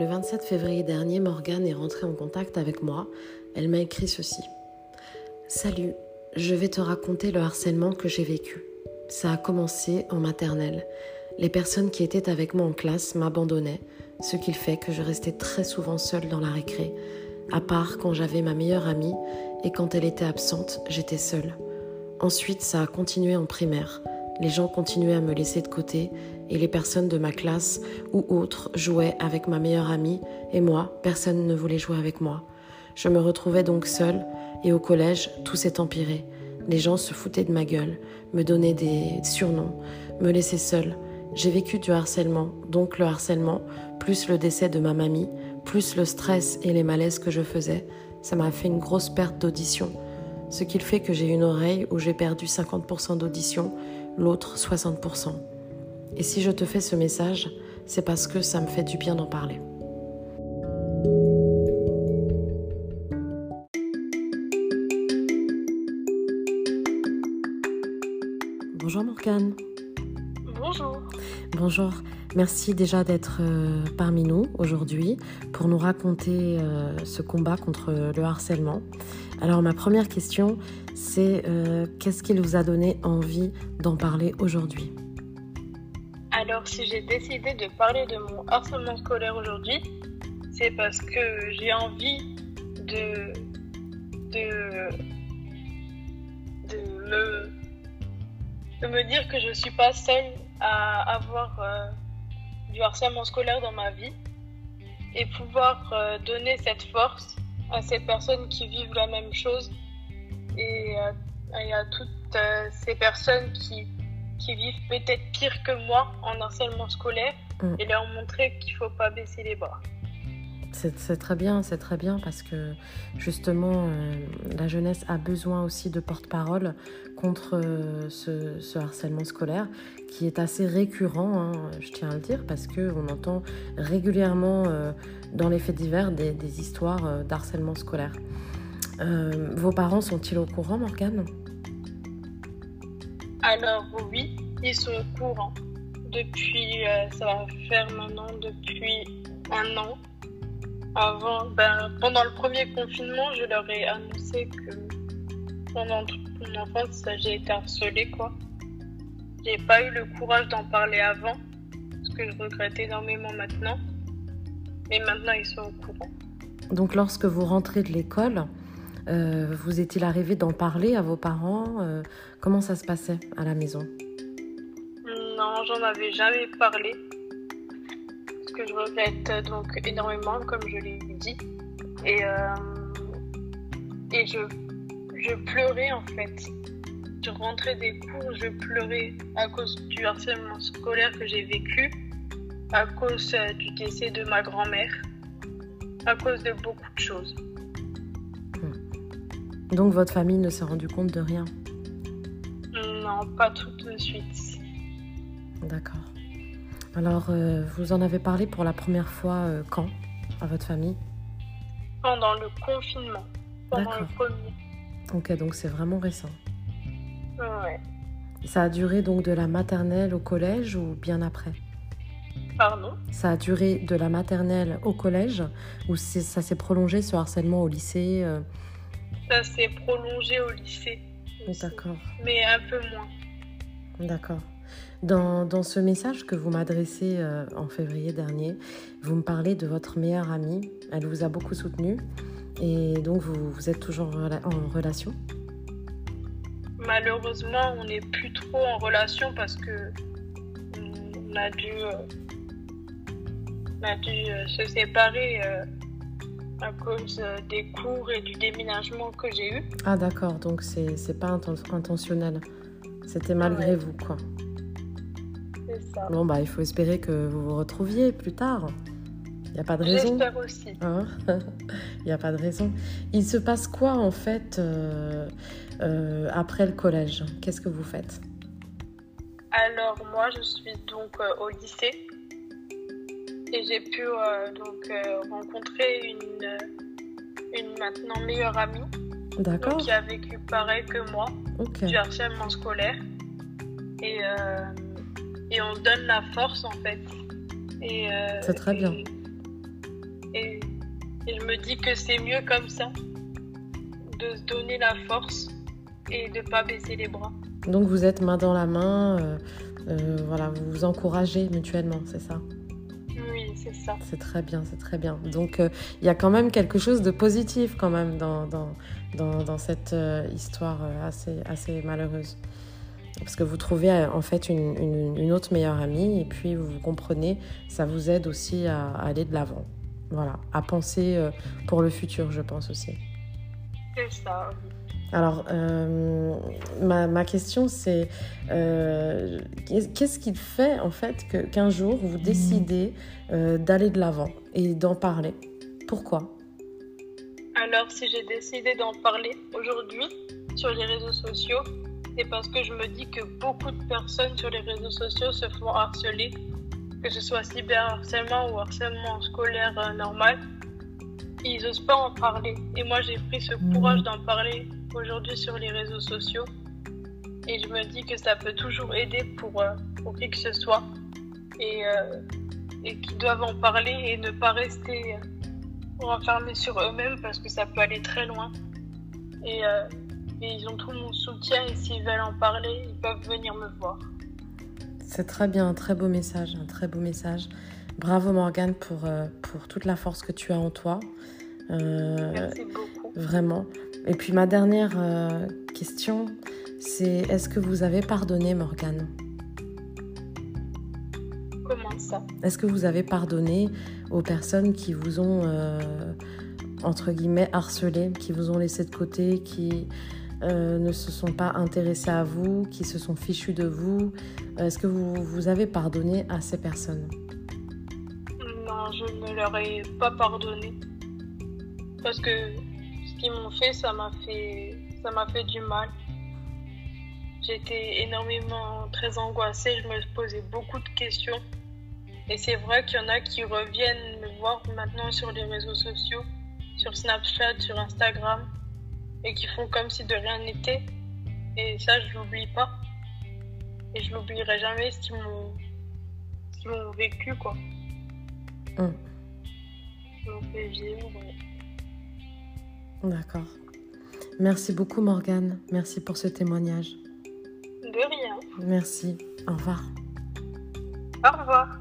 Le 27 février dernier, Morgane est rentrée en contact avec moi. Elle m'a écrit ceci. Salut, je vais te raconter le harcèlement que j'ai vécu. Ça a commencé en maternelle. Les personnes qui étaient avec moi en classe m'abandonnaient, ce qui fait que je restais très souvent seule dans la récré, à part quand j'avais ma meilleure amie et quand elle était absente, j'étais seule. Ensuite, ça a continué en primaire. Les gens continuaient à me laisser de côté et les personnes de ma classe ou autres jouaient avec ma meilleure amie et moi, personne ne voulait jouer avec moi. Je me retrouvais donc seule et au collège, tout s'est empiré. Les gens se foutaient de ma gueule, me donnaient des surnoms, me laissaient seule. J'ai vécu du harcèlement, donc le harcèlement, plus le décès de ma mamie, plus le stress et les malaises que je faisais, ça m'a fait une grosse perte d'audition. Ce qui fait que j'ai une oreille où j'ai perdu 50% d'audition, l'autre 60%. Et si je te fais ce message, c'est parce que ça me fait du bien d'en parler. Bonjour Morgane. Bonjour. Bonjour. Merci déjà d'être euh, parmi nous aujourd'hui pour nous raconter euh, ce combat contre le harcèlement. Alors ma première question, c'est euh, qu'est-ce qui vous a donné envie d'en parler aujourd'hui? Alors si j'ai décidé de parler de mon harcèlement scolaire aujourd'hui, c'est parce que j'ai envie de, de, de, me, dire que je ne suis pas seule à avoir euh, du harcèlement scolaire dans ma vie et pouvoir euh, donner cette force à ces personnes qui vivent la même chose et, euh, à toutes ces personnes qui, qui vivent peut-être pire que moi en harcèlement scolaire mm. et leur montrer qu'il ne faut pas baisser les bras. C'est très bien, c'est très bien parce que justement, euh, la jeunesse a besoin aussi de porte-parole contre euh, ce, harcèlement scolaire qui est assez récurrent, hein, je tiens à le dire, parce qu'on entend régulièrement euh, dans les faits divers des, des histoires d'harcèlement scolaire. vos parents sont-ils au courant, Morgane? Alors oui, ils sont au courant. Depuis, ça va faire maintenant depuis un an avant, ben, pendant le premier confinement, je leur ai annoncé que pendant toute mon enfance, j'ai été harcelée, quoi. J'ai pas eu le courage d'en parler avant, ce que je regrette énormément maintenant. Mais maintenant, ils sont au courant. Donc, lorsque vous rentrez de l'école, euh, vous est-il arrivé d'en parler à vos parents euh, Comment ça se passait à la maison? Non, j'en avais jamais parlé que je regrette donc énormément, comme je l'ai dit. Et, euh, et je, je pleurais en fait. Je rentrais des cours, je pleurais à cause du harcèlement scolaire que j'ai vécu, à cause euh, du décès de ma grand-mère, à cause de beaucoup de choses. Donc votre famille ne s'est rendu compte de rien? Non, pas tout de suite. D'accord. Alors, euh, vous en avez parlé pour la première fois euh, quand à votre famille? Pendant le confinement. Pendant le premier. Ok, donc c'est vraiment récent. Ouais. Ça a duré donc de la maternelle au collège ou bien après? Pardon? Ça a duré de la maternelle au collège ou ça s'est prolongé ce harcèlement au lycée euh? Ça s'est prolongé au lycée. D'accord. Mais un peu moins. D'accord. Dans, ce message que vous m'adressez euh, en février dernier, vous me parlez de votre meilleure amie. Elle vous a beaucoup soutenu et donc vous, vous êtes toujours en, relation? Malheureusement, on n'est plus trop en relation parce que on a dû, euh, euh, se séparer à cause des cours et du déménagement que j'ai eu. Ah d'accord, donc c'est pas intentionnel. C'était malgré vous, quoi. Bon, bah, il faut espérer que vous vous retrouviez plus tard. Il n'y a pas de raison. J'espère aussi. Hein? Il n'y a pas de raison. Il se passe quoi, en fait, euh, euh, après le collège? Qu'est-ce que vous faites? Alors, moi, je suis donc euh, au lycée. Et j'ai pu donc rencontrer une, une maintenant meilleure amie. D'accord. Qui a vécu pareil que moi. Du harcèlement scolaire. Et et on donne la force en fait. Euh, c'est très bien. Et, et je me dis que c'est mieux comme ça, de se donner la force et de pas baisser les bras. Donc vous êtes main dans la main, euh, euh, voilà, vous vous encouragez mutuellement, c'est ça? C'est ça. C'est très bien, c'est très bien. Donc euh, il y a quand même quelque chose de positif quand même dans, dans, dans, dans cette histoire assez, assez malheureuse. Parce que vous trouvez en fait une, une, une, autre meilleure amie et puis vous comprenez, ça vous aide aussi à, à aller de l'avant. Voilà, à penser pour le futur, je pense aussi. C'est ça. Alors, euh, ma, ma, question, c'est euh, qu'est-ce qui fait en fait qu'un jour vous décidez euh, d'aller de l'avant et d'en parler? Pourquoi? Alors, si j'ai décidé d'en parler aujourd'hui sur les réseaux sociaux, c'est parce que je me dis que beaucoup de personnes sur les réseaux sociaux se font harceler, que ce soit cyberharcèlement ou harcèlement scolaire normal. Ils n'osent pas en parler. Et moi, j'ai pris ce courage d'en parler aujourd'hui sur les réseaux sociaux. Et je me dis que ça peut toujours aider pour, euh, pour qui que ce soit. Et, euh, et qu'ils doivent en parler et ne pas rester euh, enfermés sur eux-mêmes parce que ça peut aller très loin. Et, et ils ont tout mon soutien et s'ils veulent en parler, ils peuvent venir me voir. C'est très bien, un très beau message, un très beau message. Bravo Morgane pour, euh, pour toute la force que tu as en toi. Merci beaucoup. Vraiment. Et puis ma dernière euh, question, c'est est-ce que vous avez pardonné Morgane? Comment ça? Est-ce que vous avez pardonné aux personnes qui vous ont, euh, entre guillemets, harcelé, qui vous ont laissé de côté, qui euh, ne se sont pas intéressés à vous, qui se sont fichus de vous? Est-ce que vous, vous avez pardonné à ces personnes? Je ne leur ai pas pardonné. Parce que qu'ils m'ont fait, ça m'a fait, ça m'a fait du mal. J'étais énormément très angoissée, je me posais beaucoup de questions. Et c'est vrai qu'il y en a qui reviennent me voir maintenant sur les réseaux sociaux, sur Snapchat, sur Instagram, et qui font comme si de rien n'était. Et ça, je l'oublie pas. Et je l'oublierai jamais ce ce qu'ils m'ont vécu, quoi. Hum. Vivre. D'accord. Merci beaucoup Morgane. Merci pour ce témoignage. De rien. Merci. Au revoir. Au revoir.